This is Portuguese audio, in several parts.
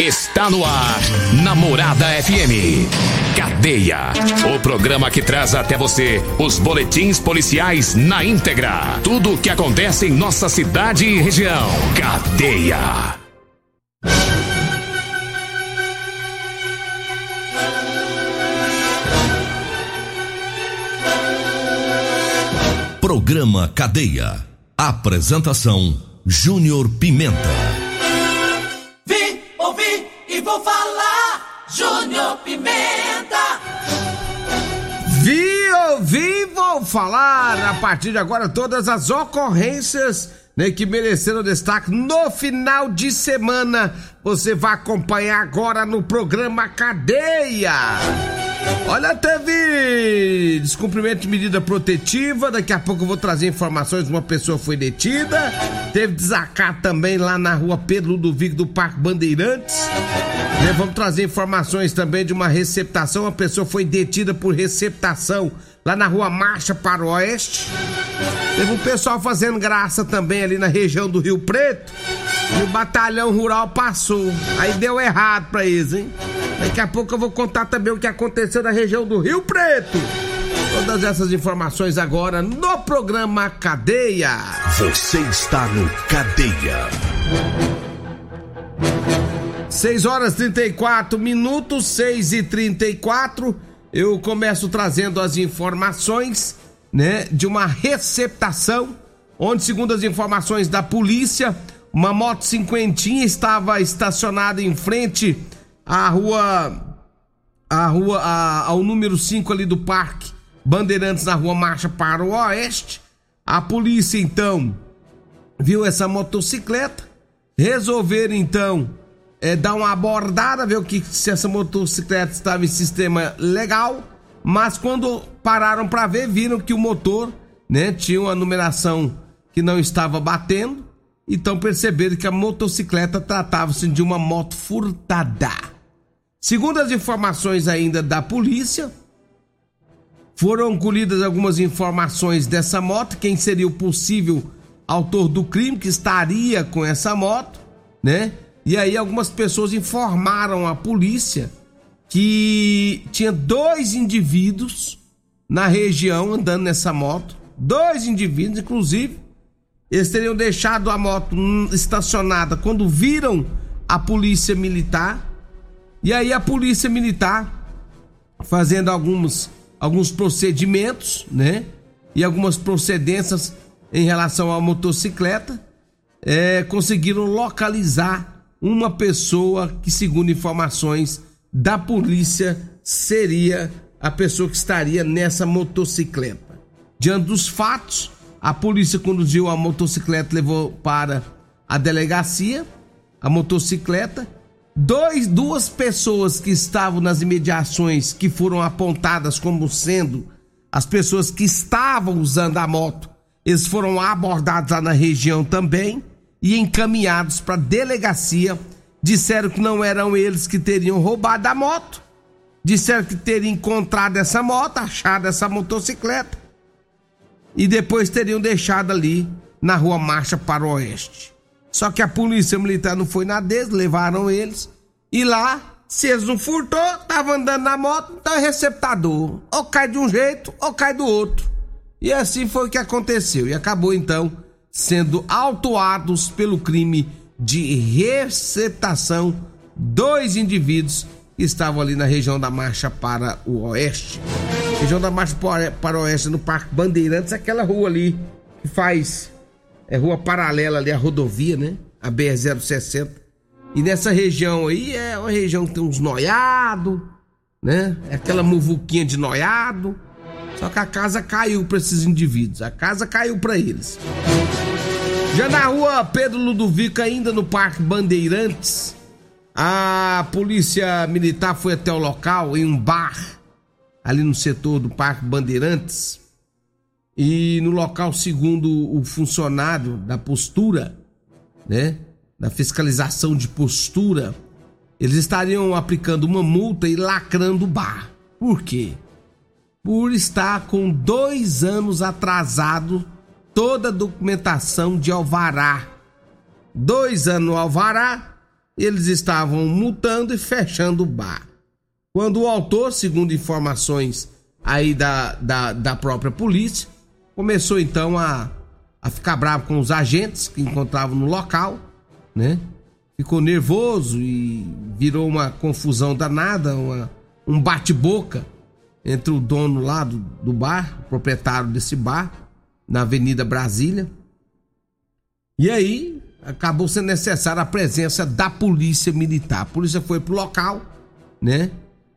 Está no ar, Namorada FM. Cadeia. O programa que traz até você os boletins policiais na íntegra. Tudo o que acontece em nossa cidade e região. Cadeia. Programa Cadeia. Apresentação: Júnior Pimenta. Pimenta. Vi, ouvi, vou falar a partir de agora todas as ocorrências né, que mereceram destaque no final de semana. Você vai acompanhar agora no programa Cadeia. Olha, teve descumprimento de medida protetiva. Daqui a pouco eu vou trazer informações. Uma pessoa foi detida. Teve desacato também lá na rua Pedro Ludovico do Parque Bandeirantes. Né, Vamos trazer informações também de uma receptação. Uma pessoa foi detida por receptação lá na rua Marcha para o Oeste. Teve um pessoal fazendo graça também ali na região do Rio Preto. E o batalhão rural passou. Aí deu errado pra eles, hein? Daqui a pouco eu vou contar também o que aconteceu na região do Rio Preto. Todas essas informações agora no programa Cadeia. Você está no Cadeia. 6 horas 34 minutos, 6 e 34 Eu começo trazendo as informações, né, de uma receptação, onde, segundo as informações da polícia, uma moto cinquentinha estava estacionada em frente à rua. à rua. à- ao número 5 ali do parque Bandeirantes, na rua Marcha para o Oeste. A polícia, então, viu essa motocicleta, resolveram então é, dar uma abordada, ver o que se essa motocicleta estava em sistema legal, mas quando pararam para ver, viram que o motor, né, tinha uma numeração que não estava batendo, então perceberam que a motocicleta tratava-se de uma moto furtada. Segundo as informações ainda da polícia, foram colhidas algumas informações dessa moto, quem seria o possível autor do crime que estaria com essa moto, né? E aí algumas pessoas informaram a polícia que tinha dois indivíduos na região andando nessa moto, dois indivíduos, inclusive, eles teriam deixado a moto estacionada quando viram a polícia militar. E aí a polícia militar fazendo alguns, alguns procedimentos, né? E algumas procedências em relação à motocicleta, é, conseguiram localizar uma pessoa que, segundo informações da polícia, seria a pessoa que estaria nessa motocicleta. Diante dos fatos, a polícia conduziu a motocicleta, levou para a delegacia a motocicleta. Dois, duas pessoas que estavam nas imediações que foram apontadas como sendo as pessoas que estavam usando a moto, eles foram abordados lá na região também e encaminhados para a delegacia. Disseram que não eram eles que teriam roubado a moto. Disseram que teriam encontrado essa moto, achado essa motocicleta e depois teriam deixado ali na rua Marcha para o Oeste. Só que a polícia militar não foi na deles, levaram eles. E lá, se eles não furtou, tava andando na moto, então é receptador. Ou cai de um jeito, ou cai do outro. E assim foi o que aconteceu. E acabou então sendo autuados pelo crime de receptação dois indivíduos que estavam ali na região da Marcha para o Oeste. Região da Marcha para Oeste, no Parque Bandeirantes, aquela rua ali que faz. É rua paralela ali à rodovia, né? A BR-060. E nessa região aí é uma região que tem uns noiados, né? É aquela muvuquinha de noiado. Só que a casa caiu para esses indivíduos. A casa caiu para eles. Já na rua Pedro Ludovico, ainda no Parque Bandeirantes, a polícia militar foi até o local, em um bar, ali no setor do Parque Bandeirantes. E no local, segundo o funcionário da postura, né? Da fiscalização de postura, eles estariam aplicando uma multa e lacrando o bar. Por quê? Por estar com dois anos atrasado toda a documentação de alvará. Dois anos no alvará, eles estavam multando e fechando o bar. Quando o autor, segundo informações aí da, da, da própria polícia, começou então a, a ficar bravo com os agentes que encontravam no local, né? Ficou nervoso e virou uma confusão danada, uma, um bate-boca entre o dono lá do, do bar, o proprietário desse bar, na Avenida Brasília. E aí acabou sendo necessária a presença da polícia militar. A polícia foi pro local, né?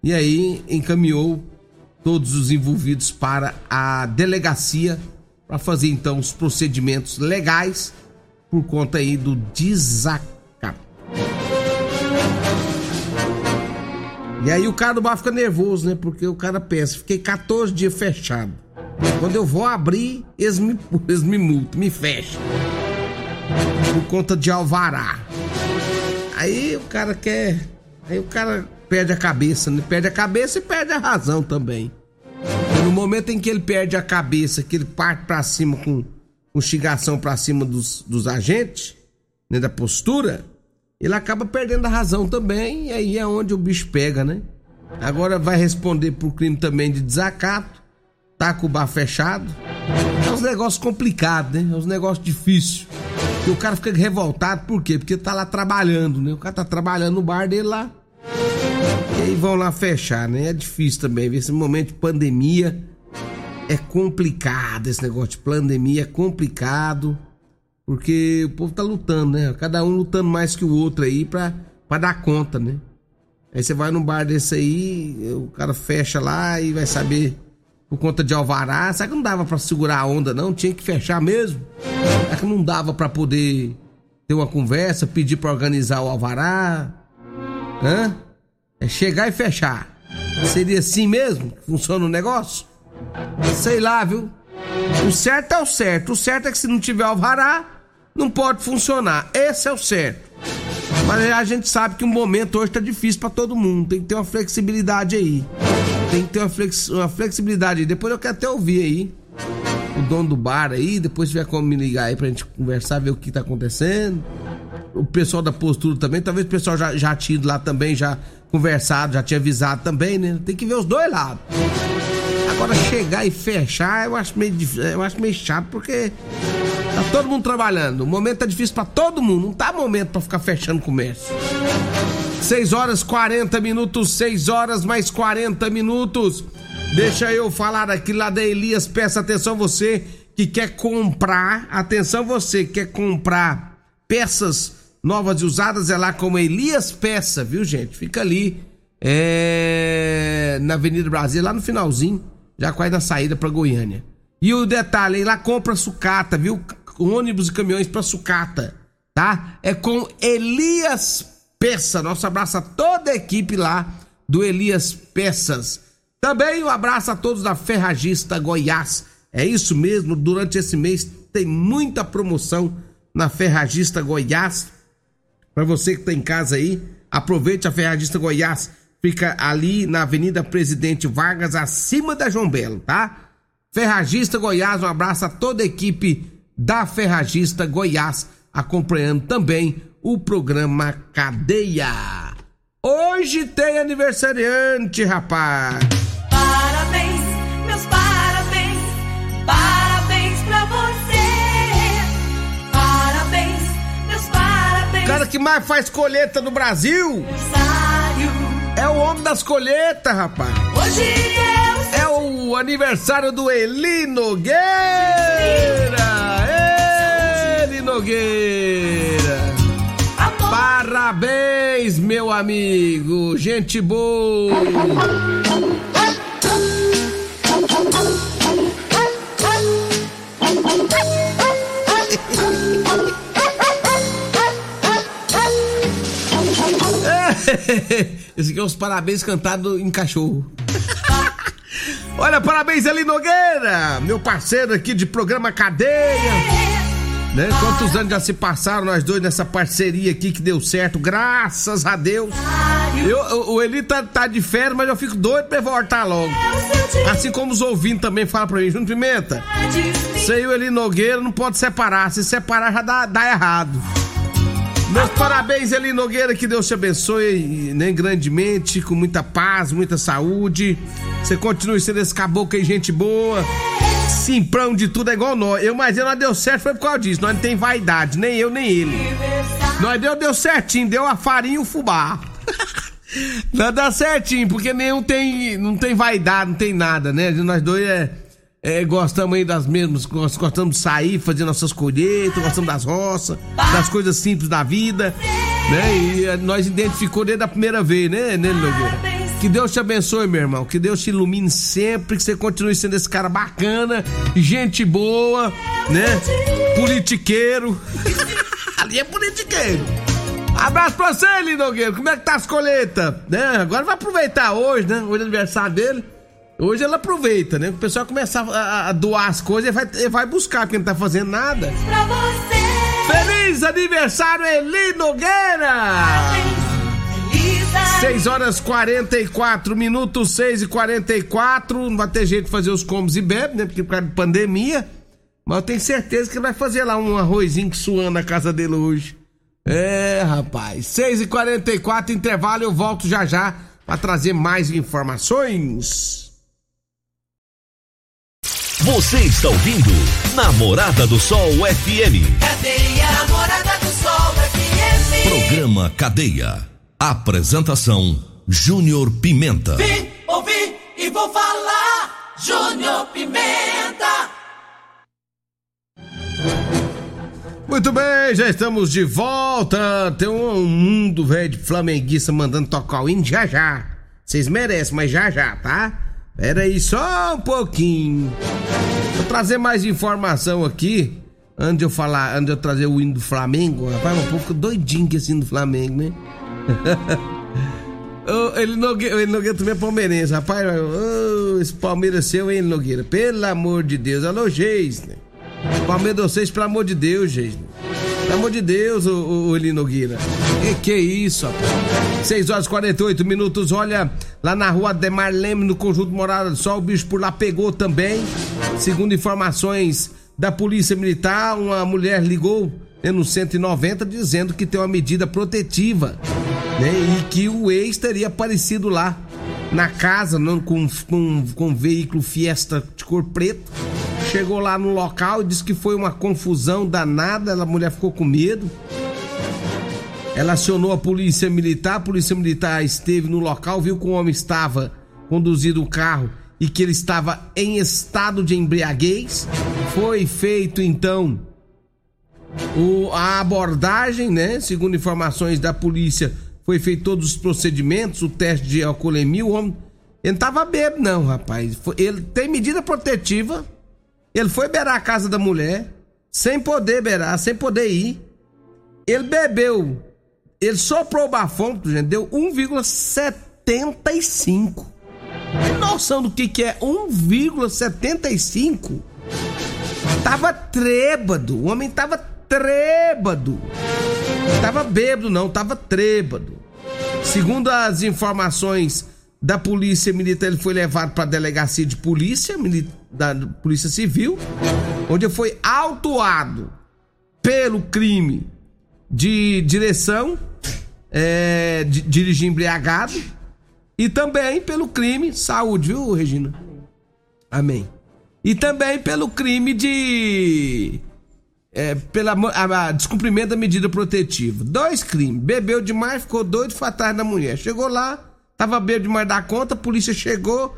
E aí encaminhou todos os envolvidos para a delegacia para fazer então os procedimentos legais por conta aí do desacato. E aí o cara do bar fica nervoso, né? Porque o cara pensa, fiquei 14 dias fechado. Quando eu vou abrir, eles me, eles me multam, me fecham. Por conta de alvará. Aí o cara quer. Aí o cara perde a cabeça, né? Perde a cabeça e perde a razão também. E no momento em que ele perde a cabeça, que ele parte pra cima com, com xigação pra cima dos, dos agentes, né? Da postura, ele acaba perdendo a razão também. E aí é onde o bicho pega, né? Agora vai responder por crime também de desacato tá com o bar fechado. É uns negócios complicados, né? É uns negócios difíceis. E o cara fica revoltado, por quê? Porque tá lá trabalhando, né? O cara tá trabalhando no bar dele lá. E aí vão lá fechar, né? É difícil também. Esse momento de pandemia é complicado. Esse negócio de pandemia é complicado. Porque o povo tá lutando, né? Cada um lutando mais que o outro aí pra, pra dar conta, né? Aí você vai num bar desse aí, o cara fecha lá e vai saber por conta de alvará. Será que não dava para segurar a onda, não? Tinha que fechar mesmo? Será que não dava para poder ter uma conversa, pedir para organizar o alvará? Hã? É chegar e fechar. Seria assim mesmo que funciona o negócio? Sei lá, viu? O certo é o certo. O certo é que se não tiver alvará, não pode funcionar. Esse é o certo. Mas a gente sabe que o momento hoje tá difícil para todo mundo. Tem que ter uma flexibilidade aí. Tem que ter uma, flex, uma flexibilidade aí. Depois eu quero até ouvir aí o dono do bar aí. Depois tiver como me ligar aí pra gente conversar, ver o que tá acontecendo. O pessoal da postura também. Talvez o pessoal já, já ido lá também, já conversado, já tinha avisado também, né? Tem que ver os dois lados. Agora chegar e fechar, eu acho meio, eu acho meio chato porque tá todo mundo trabalhando. O momento tá difícil para todo mundo. Não tá momento para ficar fechando comércio. 6 horas 40 minutos, 6 horas mais 40 minutos. Deixa eu falar aqui lá da Elias. Peça atenção você que quer comprar. Atenção você que quer comprar peças novas e usadas. É lá como Elias Peça, viu gente? Fica ali é, na Avenida Brasil, lá no finalzinho. Já quase na saída para Goiânia. E o detalhe, lá compra sucata, viu? Ônibus e caminhões para sucata, tá? É com Elias Peça. Nosso abraço a toda a equipe lá do Elias Peças. Também um abraço a todos da Ferragista Goiás. É isso mesmo, durante esse mês tem muita promoção na Ferragista Goiás. Para você que está em casa aí, aproveite a Ferragista Goiás. Fica ali na Avenida Presidente Vargas, acima da João Belo, tá? Ferragista Goiás, um abraço a toda a equipe da Ferragista Goiás, acompanhando também o programa Cadeia. Hoje tem aniversariante, rapaz. Cara que mais faz colheita no Brasil é o homem das colheitas, rapaz. Hoje eu É o aniversário do Eli Nogueira! Eli Nogueira! amor. Parabéns, meu amigo! Gente boa! Esse aqui é os parabéns cantados em cachorro. Olha, parabéns, Eli Nogueira, meu parceiro aqui de programa Cadeia. Né? Quantos anos já se passaram nós dois nessa parceria aqui que deu certo, graças a Deus. Eu, o- Eli tá, tá de férias, mas eu fico doido pra voltar logo. Assim como os ouvintes também falam pra mim, Júnior Pimenta, você o Eli Nogueira não pode separar, se separar já dá, dá errado. Meus parabéns, Eli Nogueira, que Deus te abençoe né, grandemente, com muita paz, muita saúde. Você continue sendo esse caboclo aí, gente boa. Simprão de tudo é igual nós. Eu, mas eu não deu certo, foi por causa disso. Nós não tem vaidade, nem eu, nem ele. Nós deu, deu certinho, deu a farinha e o fubá. Nós dá certinho, porque nenhum tem, não tem vaidade, não tem nada, né? Nós dois é, é, gostamos aí das mesmas, gos- gostamos de sair, fazer nossas colheitas, gostamos das roças, das coisas simples da vida, né? E eh, nós identificou desde a primeira vez, né, né, Nogueira? Que Deus te abençoe, meu irmão. Que Deus te ilumine sempre, que você continue sendo esse cara bacana, gente boa, né? Politiqueiro. Ali é politiqueiro. Abraço pra você, Lino Nogueira. Como é que tá as colheitas? Né? Agora vai aproveitar hoje, né? Hoje é aniversário dele. Hoje ele aproveita, né? O pessoal começar a, a doar as coisas, ele vai, ele vai buscar, porque não tá fazendo nada. Feliz aniversário, Eli Nogueira! Feliz 6 horas 44 minutos, 6 e 44 Não vai ter jeito de fazer os combos e bebe, né? Porque por causa de pandemia. Mas eu tenho certeza que ele vai fazer lá um arrozinho suando na casa dele hoje. É, rapaz. 6 e 44 intervalo, eu volto já já pra trazer mais informações. Você está ouvindo Namorada do Sol FM. Cadeia Namorada do Sol FM. Programa Cadeia. Apresentação Júnior Pimenta. Vim, ouvi e vou falar. Júnior Pimenta. Muito bem, já estamos de volta. Tem um mundo velho de flamenguista mandando tocar o hino já já. Vocês merecem, mas já já, tá? Pera aí só um pouquinho. Vou trazer mais informação aqui. Antes de eu falar, antes de eu trazer o hino do Flamengo, rapaz, um pouco doidinho com esse hino do Flamengo, né? Ô, ele Nogueira, ele Nogueira também é palmeirense, rapaz. ô, esse Palmeiras seu, hein, Nogueira? Pelo amor de Deus, alô, Geis, né? Palmeiras vocês, pelo amor de Deus, gente. Pelo amor de Deus, ô, ô, ô Eli Nogueira. Que que é isso, rapaz? 6 horas e 48 minutos. Olha, lá na rua Demar Leme, no conjunto Morada do Sol, o bicho por lá pegou também. Segundo informações da Polícia Militar, uma mulher ligou né, no 190 dizendo que tem uma medida protetiva, né? E que o ex teria aparecido lá na casa não, com, com, com um veículo Fiesta de cor preta. Chegou lá no local e disse que foi uma confusão danada. A mulher ficou com medo. Ela acionou a polícia militar. A polícia militar esteve no local, viu que o homem estava conduzindo o carro e que ele estava em estado de embriaguez. Foi feito então o- a abordagem, né? Segundo informações da polícia, foi feito todos os procedimentos, o teste de alcoolemia. O homem ele não tava bêbado, não, rapaz. Ele tem medida protetiva. Ele foi beirar a casa da mulher, sem poder beirar, sem poder ir. Ele bebeu. Ele soprou o bafômetro, gente, deu 1,75. Tem noção do que, que é 1,75? Tava trêbado. O homem tava trêbado. Não tava bêbado, não, tava trêbado. Segundo as informações da polícia militar, ele foi levado para a delegacia de polícia, da polícia civil, onde foi autuado pelo crime de direção, é, de dirigir embriagado e também pelo crime, saúde, viu, Regina? Amém. E também pelo crime de é, pela a, a, descumprimento da medida protetiva. Dois crimes. Bebeu demais, ficou doido, foi atrás da mulher. Chegou lá, tava bêbado demais da conta, a polícia chegou,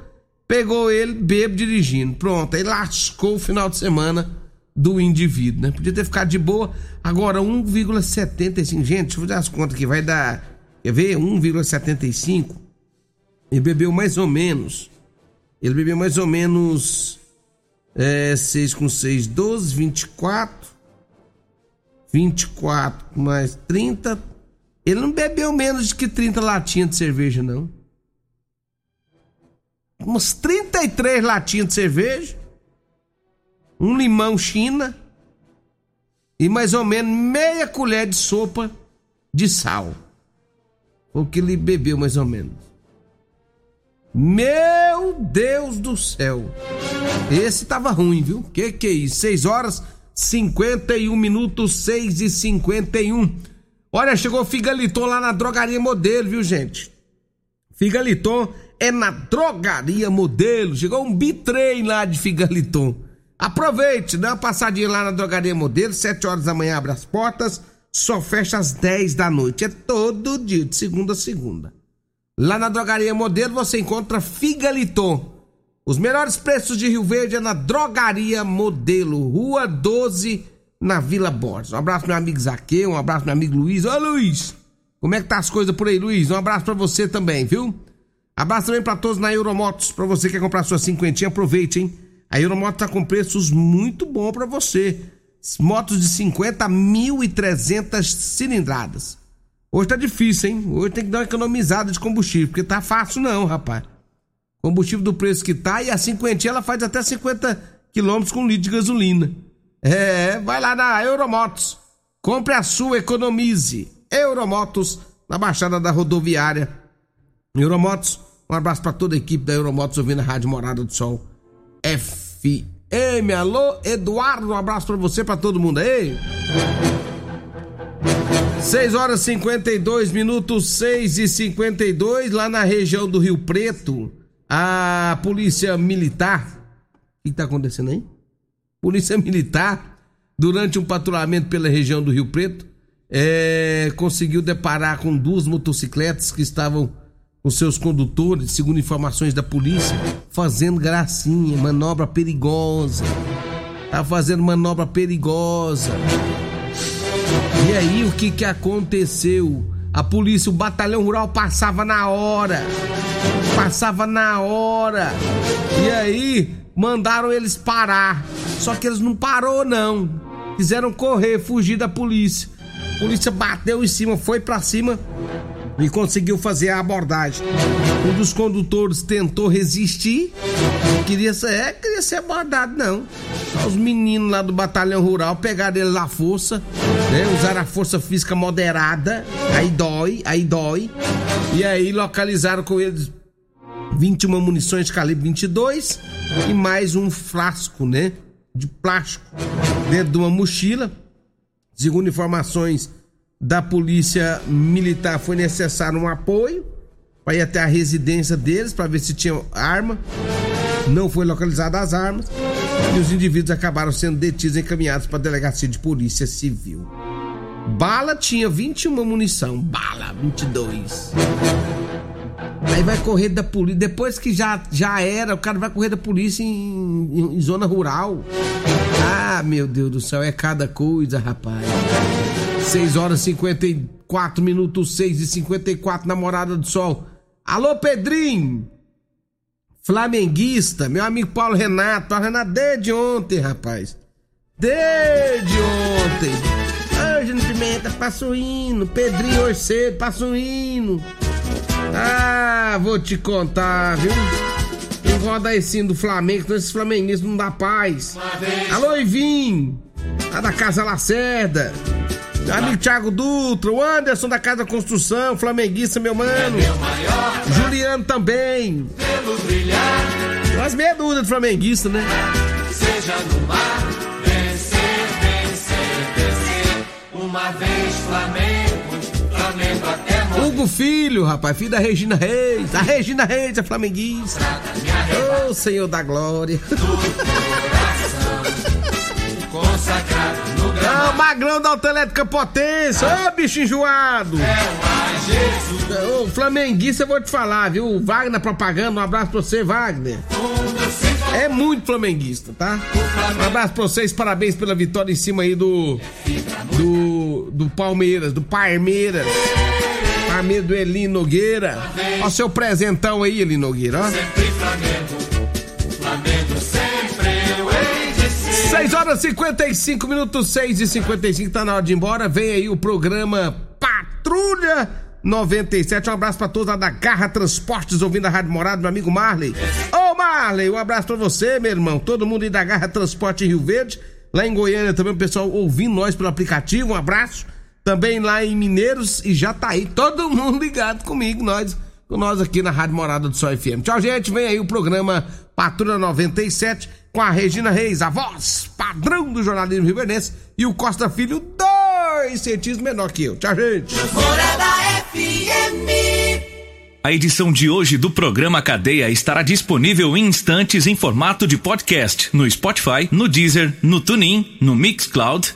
pegou ele, bêbado dirigindo. Pronto, aí lascou o final de semana do indivíduo, né? Podia ter ficado de boa. Agora, 1,75. Gente, deixa eu fazer as contas aqui, vai dar. Quer ver? 1,75. Ele bebeu mais ou menos. Ele bebeu mais ou menos. É, 6 com 6, 12, 24. 24 mais 30. Ele não bebeu menos de que 30 latinhas de cerveja, não. Umas 33 latinhas de cerveja. Um limão China. E mais ou menos meia colher de sopa de sal. O que ele bebeu mais ou menos. Meu Deus do céu. Esse tava ruim, viu? Que que é isso? 6 horas 51 minutos, 6 e 51. Olha, chegou Figaliton lá na drogaria modelo, viu, gente? Figaliton é na drogaria modelo. Chegou um bitrem lá de Figaliton. Aproveite, dá uma passadinha lá na drogaria modelo, 7 horas da manhã abre as portas, só fecha às 10 da noite. É todo dia, de segunda a segunda. Lá na drogaria modelo você encontra Figaliton os melhores preços de Rio Verde é na Drogaria Modelo, Rua 12, na Vila Borges. Um abraço meu amigo Zaqueu, um abraço meu amigo Luiz. Ô Luiz, como é que tá as coisas por aí, Luiz? Um abraço para você também, viu? Abraço também para todos na Euromotos. Para você que quer comprar sua cinquentinha, aproveite, hein? A Euromotos tá com preços muito bons para você. Motos de 50 a 1.300 cilindradas. Hoje tá difícil, hein? Hoje tem que dar uma economizada de combustível, porque tá fácil não, rapaz. Combustível do preço que tá e a cinquentinha ela faz até 50 quilômetros com litro de gasolina. É, vai lá na Euromotos. Compre a sua, economize. Euromotos, na Baixada da Rodoviária. Euromotos, um abraço para toda a equipe da Euromotos ouvindo a Rádio Morada do Sol. FM. Alô, Eduardo, um abraço para você, para todo mundo aí. 6 horas 52 minutos, 6 e 52 lá na região do Rio Preto. A polícia militar. O que está acontecendo aí? Polícia militar, durante um patrulhamento pela região do Rio Preto, é, conseguiu deparar com duas motocicletas que estavam com seus condutores, segundo informações da polícia, fazendo gracinha, manobra perigosa. Tá fazendo manobra perigosa. E aí o que que aconteceu? A polícia, o batalhão rural passava na hora. Passava na hora. E aí mandaram eles parar. Só que eles não parou não. Fizeram correr, fugir da polícia. A polícia bateu em cima, foi para cima e conseguiu fazer a abordagem. Um dos condutores tentou resistir, queria ser, é, queria ser abordado, não. Os meninos lá do batalhão rural pegaram ele na força, né? Usaram a força física moderada, aí dói, aí dói. E aí localizaram com eles 21 munições calibre 22 e mais um frasco, né? De plástico dentro de uma mochila. Segundo informações da polícia militar, foi necessário um apoio para ir até a residência deles para ver se tinha arma. Não foi localizada as armas e os indivíduos acabaram sendo detidos e encaminhados para a delegacia de polícia civil. Bala tinha 21 munição, bala 22. Aí vai correr da polícia. Depois que já, já era, o cara vai correr da polícia em, em, em zona rural. Ah, meu Deus do céu, é cada coisa, rapaz. 6 horas e 54 minutos, 6 e 54, namorada do sol. Alô, Pedrinho! Flamenguista, meu amigo Paulo Renato. Paulo Renato desde ontem, rapaz. Desde ontem. Hoje no Pimenta, passa o hino. Pedrinho hoje cedo, o hino. Ah, vou te contar, viu? Roda esse do Flamengo, senão esses flamenguistas não dá paz. Alô, Ivim! Da Casa Lacerda. Meu amigo Thiago Dutra, o Anderson da Casa Construção, flamenguista, meu mano. Juliano também. As meia dúvida do flamenguista, né? Seja no mar, vencer, vencer, vencer. Uma vez Flamengo, Flamengo até Hugo Filho, rapaz, filho da Regina Reis. A Regina Reis é flamenguista. Ô, oh, Senhor da Glória. Ah, o magrão da autoelétrica potência. Ô, oh, bicho enjoado. É o Ô, flamenguista, eu vou te falar, viu? O Wagner propaganda, um abraço pra você, Wagner. É muito flamenguista, tá? Um abraço pra vocês, parabéns pela vitória em cima aí do. Do. Do Palmeiras, do Parmeiras. Parmeiras do Eli Nogueira. Ó, seu presentão aí, Eli Nogueira, ó. Sempre Flamengo, Flamengo sempre eu 6 horas e 55 minutos, 6 e 55 tá na hora de ir embora. Vem aí o programa Patrulha 97. Um abraço pra todos lá da Garra Transportes, ouvindo a Rádio Morado, meu amigo Marley. Ô Marley, um abraço pra você, meu irmão. Todo mundo aí da Garra Transporte Rio Verde. Lá em Goiânia também o pessoal ouvindo nós pelo aplicativo. Um abraço. Também lá em Mineiros e já tá aí todo mundo ligado comigo, nós, com nós aqui na Rádio Morada do Sol FM. Tchau, gente. Vem aí o programa Patrulha 97 com a Regina Reis, a voz padrão do jornalismo riverdense, e o Costa Filho, dois centímetros menor que eu. Tchau, gente. Morada FM. A edição de hoje do programa Cadeia estará disponível em instantes em formato de podcast no Spotify, no Deezer, no TuneIn, no Mixcloud,